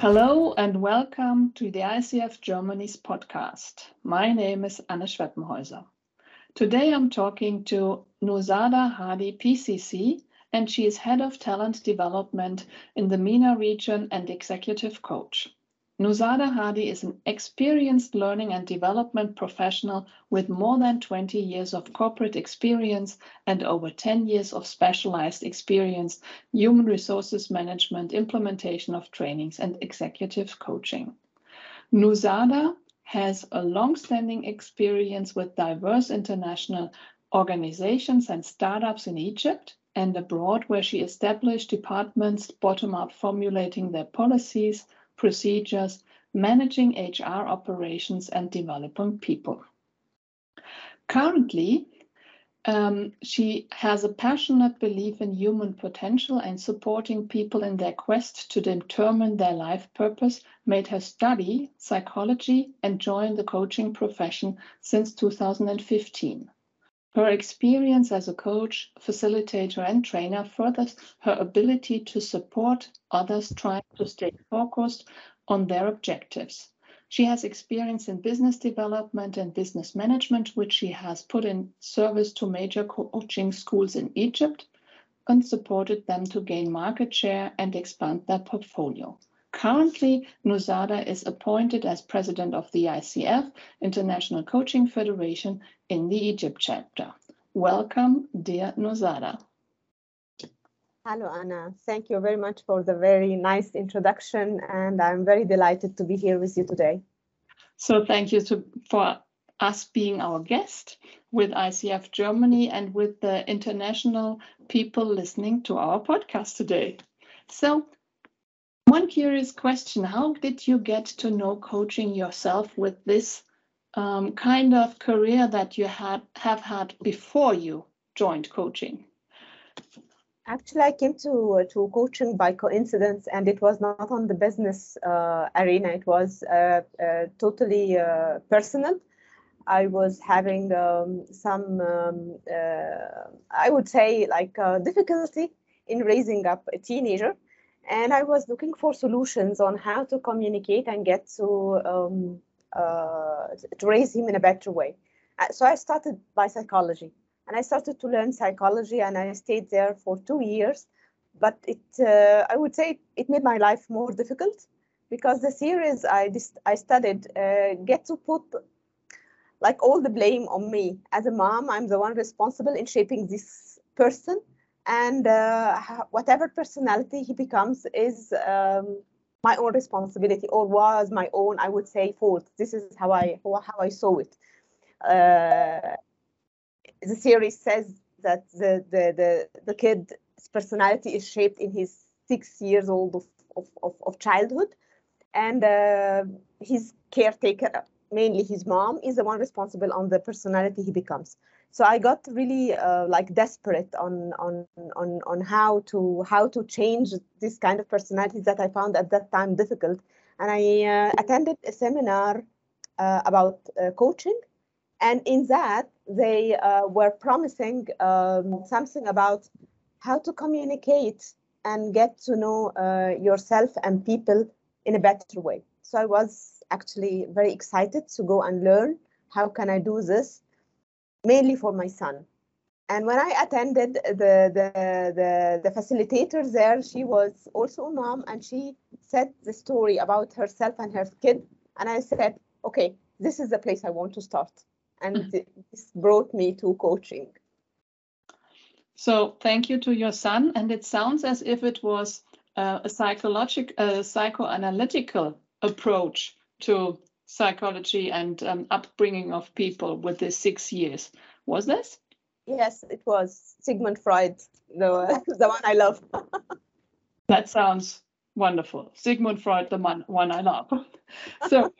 Hello and welcome to the ICF Germany's podcast. My name is Anne Schweppenhäuser. Today I'm talking to Nuzada Hadi PCC, and she is Head of Talent Development in the MENA region and Executive Coach. Nuzada Hadi is an experienced learning and development professional with more than 20 years of corporate experience and over 10 years of specialized experience, human resources management, implementation of trainings, and executive coaching. Nuzada has a long-standing experience with diverse international organizations and startups in Egypt and abroad, where she established departments bottom up formulating their policies, procedures, managing HR operations, and developing people. Currently, um, she has a passionate belief in human potential and supporting people in their quest to determine their life purpose made her study psychology and join the coaching profession since 2015. Her experience as a coach, facilitator, and trainer furthers her ability to support others trying to stay focused on their objectives. She has experience in business development and business management, which she has put in service to major coaching schools in Egypt and supported them to gain market share and expand their portfolio. Currently, Nuzada is appointed as president of the ICF, International Coaching Federation, in the Egypt chapter. Welcome, dear Nuzada. Hello, Anna. Thank you very much for the very nice introduction, and I'm very delighted to be here with you today. So, thank you to, for us being our guest with ICF Germany and with the international people listening to our podcast today. So, one curious question How did you get to know coaching yourself with this um, kind of career that you had have had before you joined coaching? Actually, I came to to coaching by coincidence, and it was not on the business uh, arena. It was uh, uh, totally uh, personal. I was having um, some, um, uh, I would say, like uh, difficulty in raising up a teenager and I was looking for solutions on how to communicate and get to um, uh, to raise him in a better way. Uh, so I started by psychology, and I started to learn psychology, and I stayed there for two years. But it, uh, I would say, it made my life more difficult because the series I I studied uh, get to put like all the blame on me as a mom. I'm the one responsible in shaping this person and uh, whatever personality he becomes is um, my own responsibility or was my own i would say fault. This is how i how i saw it. Uh, the series says that the, the the the kid's personality is shaped in his six years old of, of, of, of childhood. And uh, his caretaker mainly his mom is the one responsible on the personality he becomes so i got really uh, like desperate on on on on how to how to change this kind of personalities that i found at that time difficult. And i uh, attended a seminar uh, about uh, coaching. And in that they uh, were promising um, something about how to communicate and get to know uh, yourself and people in a better way. So i was actually very excited to go and learn how can i do this mainly for my son. And when I attended the, the, the, the facilitator there, she was also a mom and she said the story about herself and her kid. And I said, okay, this is the place I want to start. And mm. this brought me to coaching. So thank you to your son. And it sounds as if it was uh, a psychological, uh, psychoanalytical approach to psychology and um, upbringing of people with the six years. Was this? Yes, it was Sigmund Freud, the, the one I love. that sounds wonderful. Sigmund Freud, the one, one I love. So,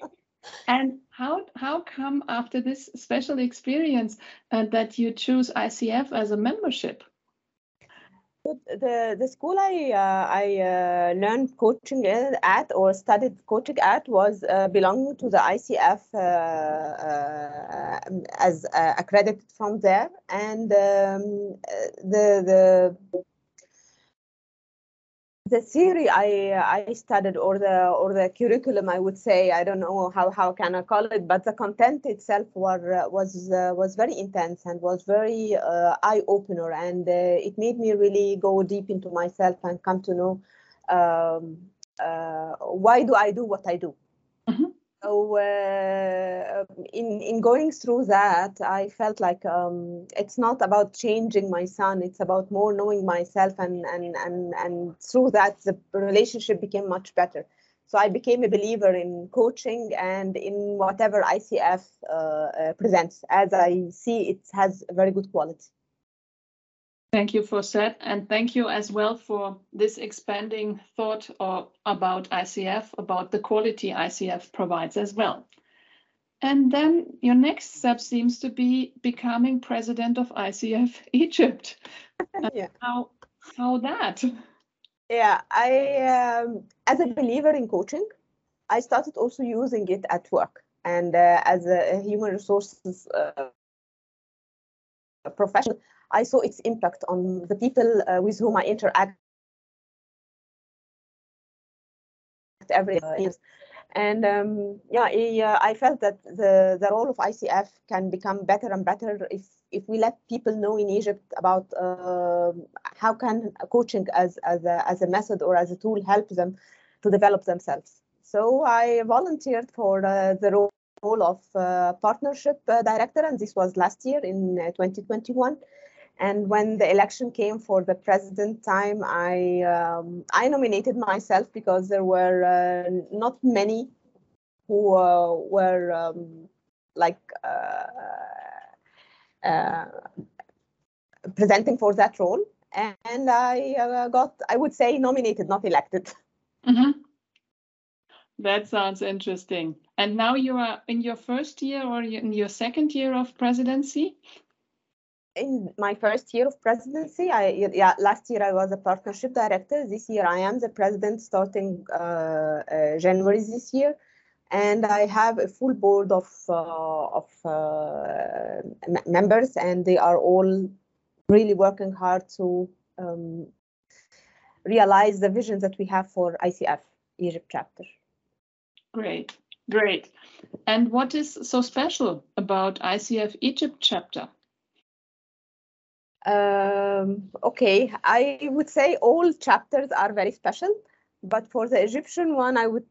and how how come after this special experience uh, that you choose ICF as a membership? The the school I uh, I uh, learned coaching at or studied coaching at was uh, belonging to the ICF uh, uh, as uh, accredited from there, and um, the the the theory I I studied or the or the curriculum I would say I don't know how how can I call it but the content itself was was uh, was very intense and was very uh, eye opener and uh, it made me really go deep into myself and come to know um, uh, why do I do what I do. Mm-hmm. So uh, in in going through that, I felt like um, it's not about changing my son. It's about more knowing myself, and and and and through that, the relationship became much better. So I became a believer in coaching and in whatever ICF uh, uh, presents, as I see it has very good quality. Thank you for that, and thank you as well for this expanding thought or about ICF, about the quality ICF provides as well. And then your next step seems to be becoming president of ICF Egypt. yeah. How how that? Yeah, I um, as a believer in coaching, I started also using it at work and uh, as a human resources uh, professional I saw its impact on the people uh, with whom I interact every year. And um, yeah, I, uh, I, felt that the, the role of ICF can become better and better if, if we let people know in Egypt about uh, how can coaching as, as, a, as a method or as a tool help them to develop themselves. So I volunteered for uh, the role role of uh, partnership uh, director, and this was last year in uh, 2021. And when the election came for the president time, I um, I nominated myself because there were uh, not many who uh, were um, like uh, uh presenting for that role, and I uh, got I would say nominated, not elected. Mm-hmm. That sounds interesting. And now you are in your first year or in your second year of presidency? In my first year of presidency, I yeah last year I was a partnership director. This year I am the president starting uh, uh, January this year, and I have a full board of uh, of uh, members, and they are all really working hard to um, realize the vision that we have for ICF Egypt chapter. Great, great. And what is so special about ICF Egypt chapter? Um, okay, I would say all chapters are very special, but for the Egyptian one, I would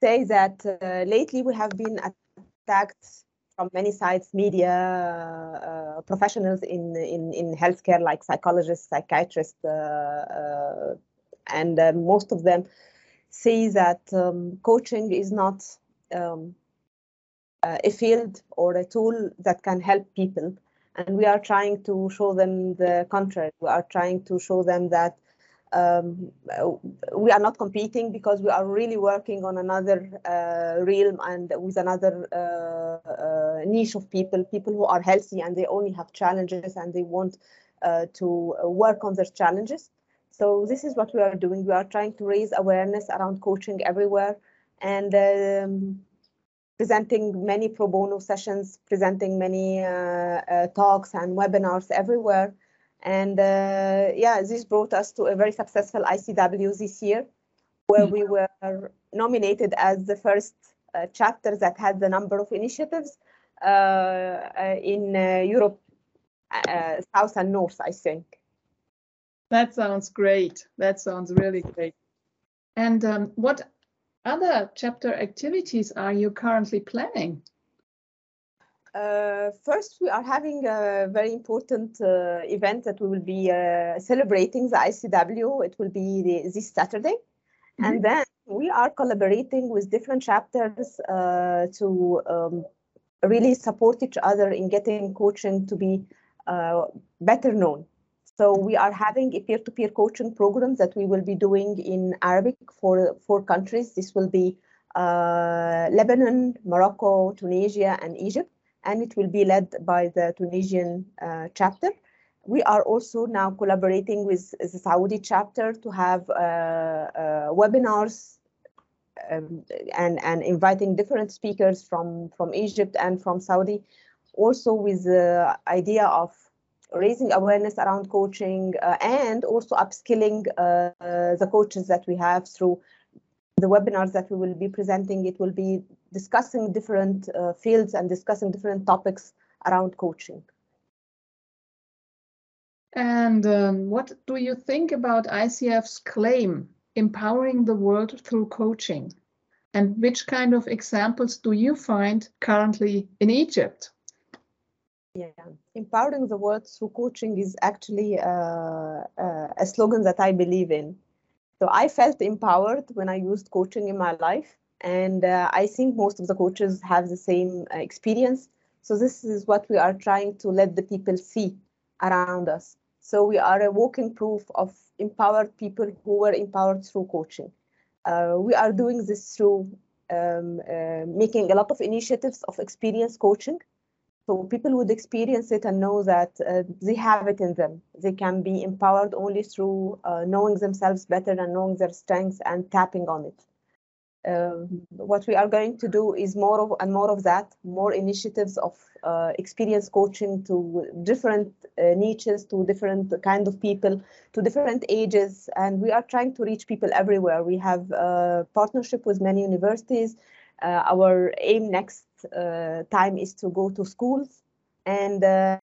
say that uh, lately we have been attacked from many sides, media, uh, professionals in, in, in healthcare like psychologists, psychiatrists, uh, uh and uh, most of them say that um, coaching is not um, a field or a tool that can help people and we are trying to show them the contrary. We are trying to show them that um, we are not competing because we are really working on another uh, realm and with another uh, uh, niche of people, people who are healthy and they only have challenges and they want uh, to work on their challenges. So this is what we are doing. We are trying to raise awareness around coaching everywhere and um, presenting many pro bono sessions, presenting many uh, uh, talks and webinars everywhere. And uh, yeah, this brought us to a very successful ICW this year, where we were nominated as the first chapter that had the number of initiatives in Europe, South and North, I think. That sounds great. That sounds really great. And um, what other chapter activities are you currently planning? Uh, first, we are having a very important uh, event that we will be uh, celebrating the ICW. It will be the, this Saturday. Mm -hmm. And then we are collaborating with different chapters uh, to um, really support each other in getting coaching to be uh, better known. So we are having a peer-to-peer coaching program that we will be doing in Arabic for four countries. This will be uh, Lebanon, Morocco, Tunisia, and Egypt, and it will be led by the Tunisian uh, chapter. We are also now collaborating with the Saudi chapter to have uh, uh webinars um, and, and inviting different speakers from, from Egypt and from Saudi, also with the idea of raising awareness around coaching uh, and also upskilling uh, the coaches that we have through the webinars that we will be presenting. It will be discussing different uh, fields and discussing different topics around coaching. And um, what do you think about ICF's claim, empowering the world through coaching? And which kind of examples do you find currently in Egypt? Yeah, empowering the world through coaching is actually uh, uh, a slogan that I believe in. So I felt empowered when I used coaching in my life. And uh, I think most of the coaches have the same uh, experience. So this is what we are trying to let the people see around us. So we are a walking proof of empowered people who were empowered through coaching. Uh, we are doing this through um, uh, making a lot of initiatives of experience coaching. So people would experience it and know that uh, they have it in them. They can be empowered only through uh, knowing themselves better and knowing their strengths and tapping on it. Um, what we are going to do is more of and more of that, more initiatives of uh, experience coaching to different uh, niches, to different kind of people, to different ages, and we are trying to reach people everywhere. We have a partnership with many universities. Uh, our aim next uh, time is to go to schools, and uh,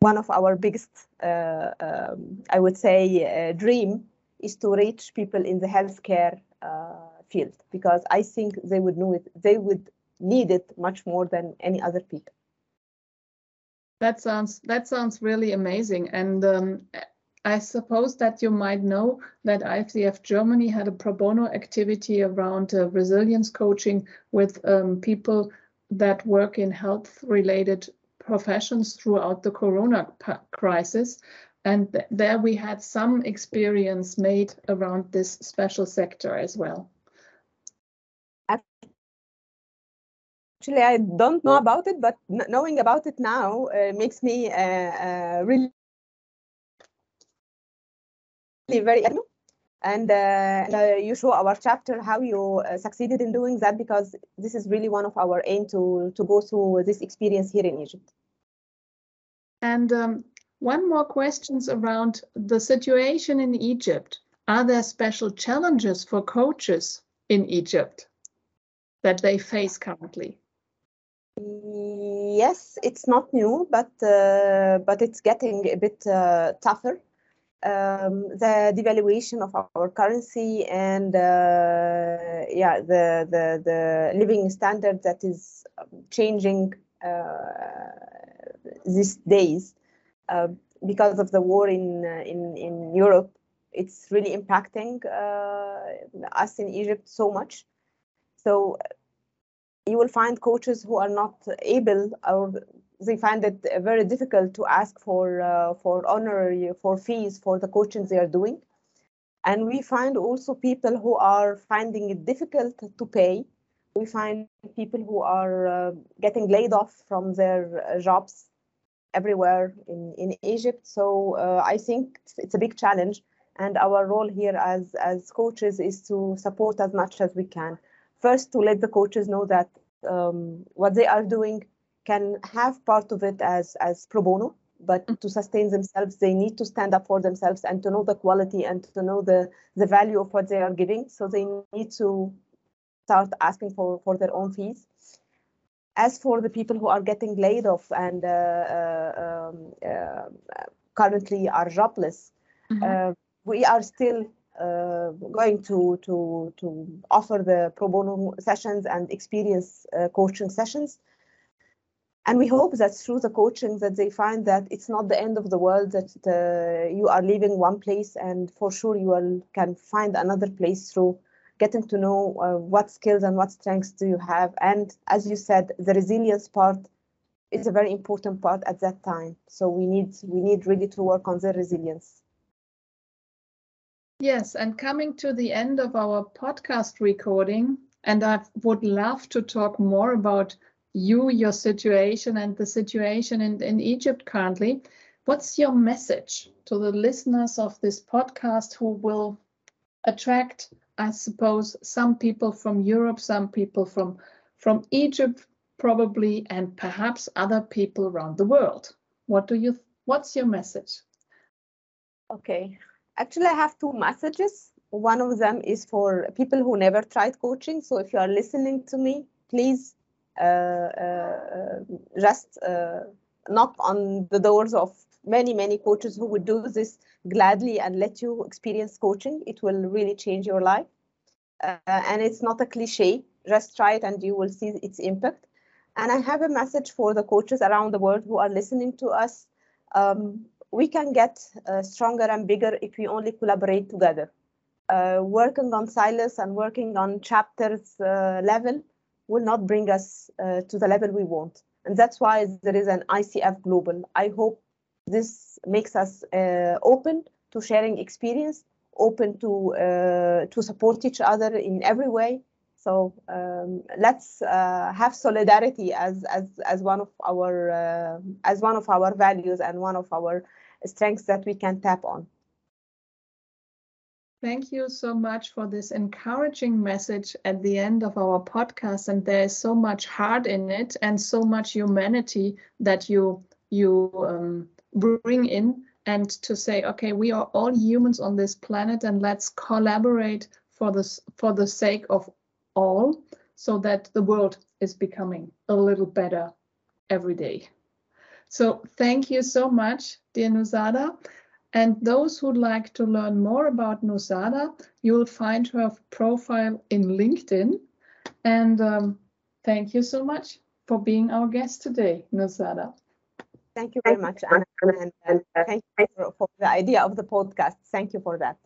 one of our biggest, um, I would say, dream is to reach people in the healthcare field because I think they would know it. They would need it much more than any other people. That sounds that sounds really amazing, and um, I suppose that you might know that ICF Germany had a pro bono activity around uh, resilience coaching with um, people that work in health-related professions throughout the Corona crisis. And th there we had some experience made around this special sector as well. actually i don't know about it but knowing about it now uh, makes me uh, uh, really very and uh, you show our chapter how you uh, succeeded in doing that because this is really one of our aim to to go through this experience here in egypt. And um, one more questions around the situation in egypt. Are there special challenges for coaches in egypt that they face currently? Yes, it's not new, but uh, but it's getting a bit uh, tougher. Um, the devaluation of our currency and uh, yeah, the, the the living standard that is changing uh, these days uh, because of the war in uh, in in Europe. It's really impacting us in Egypt so much. So you will find coaches who are not able or they find it very difficult to ask for uh, for honorary for fees for the coaching they are doing and we find also people who are finding it difficult to pay we find people who are uh, getting laid off from their uh, jobs everywhere in, in Egypt. So uh, I think it's a big challenge. And our role here as, as coaches is to support as much as we can first to let the coaches know that um, what they are doing can have part of it as as pro bono but mm. to sustain themselves they need to stand up for themselves and to know the quality and to know the the value of what they are giving so they need to start asking for for their own fees as for the people who are getting laid off and uh, uh, um, uh, currently are jobless mm-hmm. we are still uh, going to to to offer the pro bono sessions and experience uh, coaching sessions and we hope that through the coaching that they find that it's not the end of the world that uh, you are leaving one place and for sure you will, can find another place through getting to know uh, what skills and what strengths do you have. And as you said the resilience part is a very important part at that time. So we need we need really to work on the resilience. Yes, and coming to the end of our podcast recording, and I would love to talk more about you, your situation, and the situation in, in Egypt currently. What's your message to the listeners of this podcast who will attract, I suppose, some people from Europe, some people from, from Egypt, probably, and perhaps other people around the world? What do you? What's your message? Okay, actually, I have two messages. One of them is for people who never tried coaching. So if you are listening to me, please just uh, knock on the doors of many, many coaches who would do this gladly and let you experience coaching. It will really change your life. Uh, and it's not a cliche. Just try it and you will see its impact. And I have a message for the coaches around the world who are listening to us. Um, we can get uh, stronger and bigger if we only collaborate together. Uh, working on silos and working on chapters uh, level will not bring us uh, to the level we want. And that's why there is an ICF Global. I hope this makes us uh, open to sharing experience, open to uh, to support each other in every way. So um, let's uh, have solidarity as as as one of our uh, as one of our values and one of our strengths that we can tap on. Thank you so much for this encouraging message at the end of our podcast. And there is so much heart in it and so much humanity that you you um, bring in and to say, okay, we are all humans on this planet and let's collaborate for this for the sake of all so that the world is becoming a little better every day. So thank you so much, dear Nuzada. And those who'd like to learn more about Nuzada, you'll find her profile in LinkedIn. And um, thank you so much for being our guest today, Nuzada. Thank you very much, Anna, and, thank you for the idea of the podcast. Thank you for that.